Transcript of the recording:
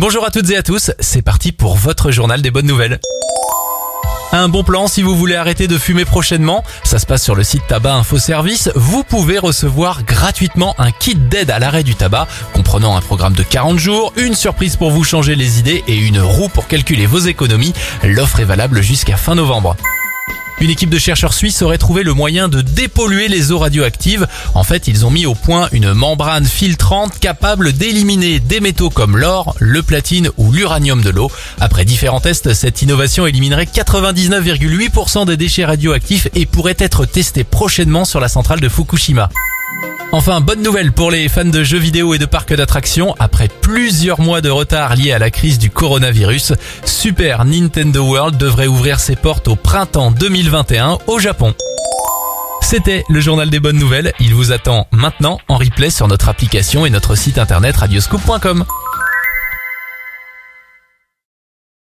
Bonjour à toutes et à tous, c'est parti pour votre journal des bonnes nouvelles. Un bon plan si vous voulez arrêter de fumer prochainement. Ça se passe sur le site Tabac Info Service. Vous pouvez recevoir gratuitement un kit d'aide à l'arrêt du tabac, comprenant un programme de 40 jours, une surprise pour vous changer les idées et une roue pour calculer vos économies. L'offre est valable jusqu'à fin novembre. Une équipe de chercheurs suisses aurait trouvé le moyen de dépolluer les eaux radioactives. En fait, ils ont mis au point une membrane filtrante capable d'éliminer des métaux comme l'or, le platine ou l'uranium de l'eau. Après différents tests, cette innovation éliminerait 99,8% des déchets radioactifs et pourrait être testée prochainement sur la centrale de Fukushima. Enfin, bonne nouvelle pour les fans de jeux vidéo et de parcs d'attractions. Après plusieurs mois de retard liés à la crise du coronavirus, Super Nintendo World devrait ouvrir ses portes au printemps 2021 au Japon. C'était le journal des bonnes nouvelles. Il vous attend maintenant en replay sur notre application et notre site internet radioscoop.com.